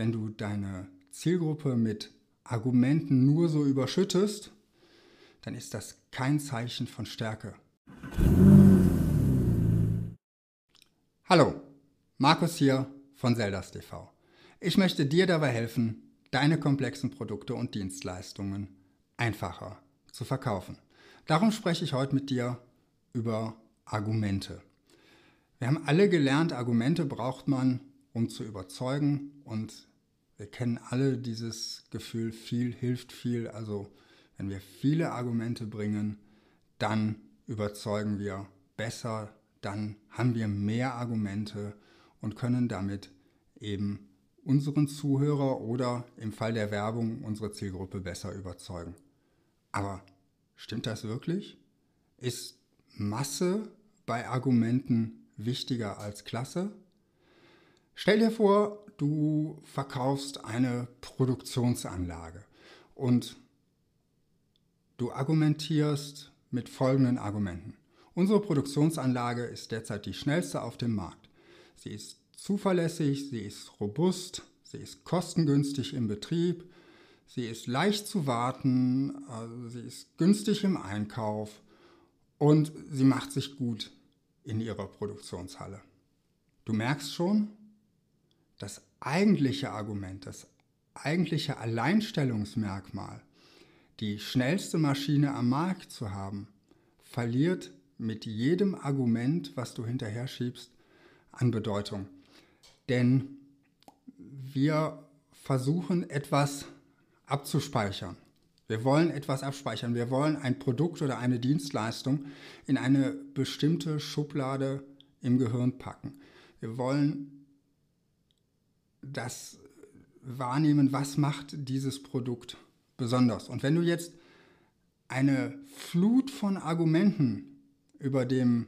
wenn du deine Zielgruppe mit Argumenten nur so überschüttest, dann ist das kein Zeichen von Stärke. Hallo, Markus hier von Zeldas TV. Ich möchte dir dabei helfen, deine komplexen Produkte und Dienstleistungen einfacher zu verkaufen. Darum spreche ich heute mit dir über Argumente. Wir haben alle gelernt, Argumente braucht man, um zu überzeugen und wir kennen alle dieses Gefühl, viel hilft viel. Also wenn wir viele Argumente bringen, dann überzeugen wir besser, dann haben wir mehr Argumente und können damit eben unseren Zuhörer oder im Fall der Werbung unsere Zielgruppe besser überzeugen. Aber stimmt das wirklich? Ist Masse bei Argumenten wichtiger als Klasse? Stell dir vor, du verkaufst eine Produktionsanlage und du argumentierst mit folgenden Argumenten. Unsere Produktionsanlage ist derzeit die schnellste auf dem Markt. Sie ist zuverlässig, sie ist robust, sie ist kostengünstig im Betrieb, sie ist leicht zu warten, also sie ist günstig im Einkauf und sie macht sich gut in ihrer Produktionshalle. Du merkst schon, das eigentliche Argument, das eigentliche Alleinstellungsmerkmal, die schnellste Maschine am Markt zu haben, verliert mit jedem Argument, was du hinterher schiebst, an Bedeutung. Denn wir versuchen etwas abzuspeichern. Wir wollen etwas abspeichern. Wir wollen ein Produkt oder eine Dienstleistung in eine bestimmte Schublade im Gehirn packen. Wir wollen das wahrnehmen, was macht dieses Produkt besonders. Und wenn du jetzt eine Flut von Argumenten über dem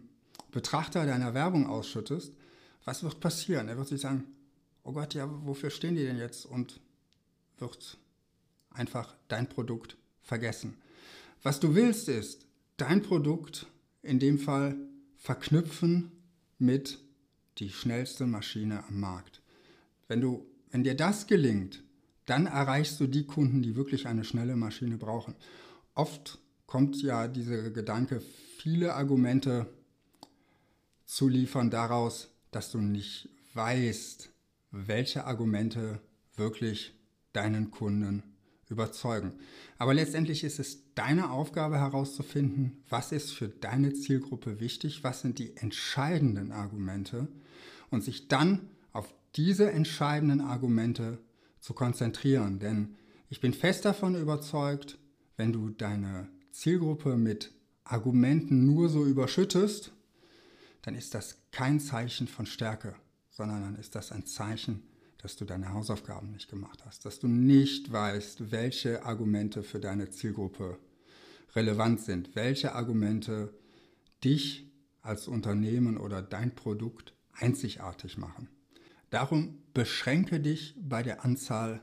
Betrachter deiner Werbung ausschüttest, was wird passieren? Er wird sich sagen, oh Gott, ja, wofür stehen die denn jetzt? Und wird einfach dein Produkt vergessen. Was du willst ist, dein Produkt in dem Fall verknüpfen mit die schnellste Maschine am Markt. Wenn, du, wenn dir das gelingt, dann erreichst du die Kunden, die wirklich eine schnelle Maschine brauchen. Oft kommt ja dieser Gedanke, viele Argumente zu liefern daraus, dass du nicht weißt, welche Argumente wirklich deinen Kunden überzeugen. Aber letztendlich ist es deine Aufgabe herauszufinden, was ist für deine Zielgruppe wichtig, was sind die entscheidenden Argumente und sich dann diese entscheidenden Argumente zu konzentrieren. Denn ich bin fest davon überzeugt, wenn du deine Zielgruppe mit Argumenten nur so überschüttest, dann ist das kein Zeichen von Stärke, sondern dann ist das ein Zeichen, dass du deine Hausaufgaben nicht gemacht hast, dass du nicht weißt, welche Argumente für deine Zielgruppe relevant sind, welche Argumente dich als Unternehmen oder dein Produkt einzigartig machen. Darum beschränke dich bei der Anzahl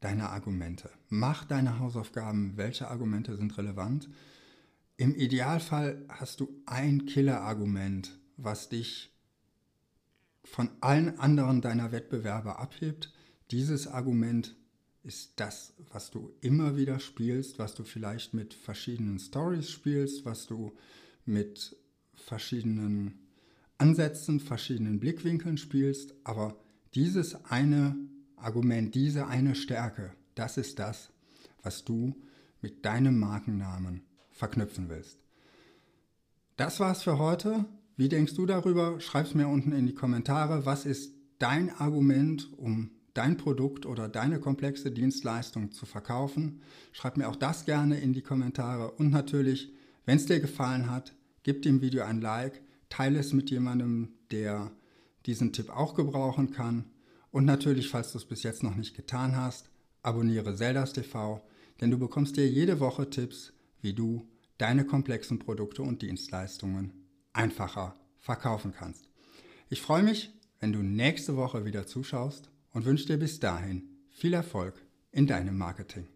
deiner Argumente. Mach deine Hausaufgaben, welche Argumente sind relevant. Im Idealfall hast du ein Killerargument, was dich von allen anderen deiner Wettbewerber abhebt. Dieses Argument ist das, was du immer wieder spielst, was du vielleicht mit verschiedenen Stories spielst, was du mit verschiedenen Ansätzen, verschiedenen Blickwinkeln spielst, aber dieses eine Argument, diese eine Stärke, das ist das, was du mit deinem Markennamen verknüpfen willst. Das war's für heute. Wie denkst du darüber? Schreib es mir unten in die Kommentare. Was ist dein Argument, um dein Produkt oder deine komplexe Dienstleistung zu verkaufen? Schreib mir auch das gerne in die Kommentare. Und natürlich, wenn es dir gefallen hat, gib dem Video ein Like teile es mit jemandem, der diesen Tipp auch gebrauchen kann. Und natürlich, falls du es bis jetzt noch nicht getan hast, abonniere Zeldas TV, denn du bekommst dir jede Woche Tipps, wie du deine komplexen Produkte und Dienstleistungen einfacher verkaufen kannst. Ich freue mich, wenn du nächste Woche wieder zuschaust und wünsche dir bis dahin viel Erfolg in deinem Marketing.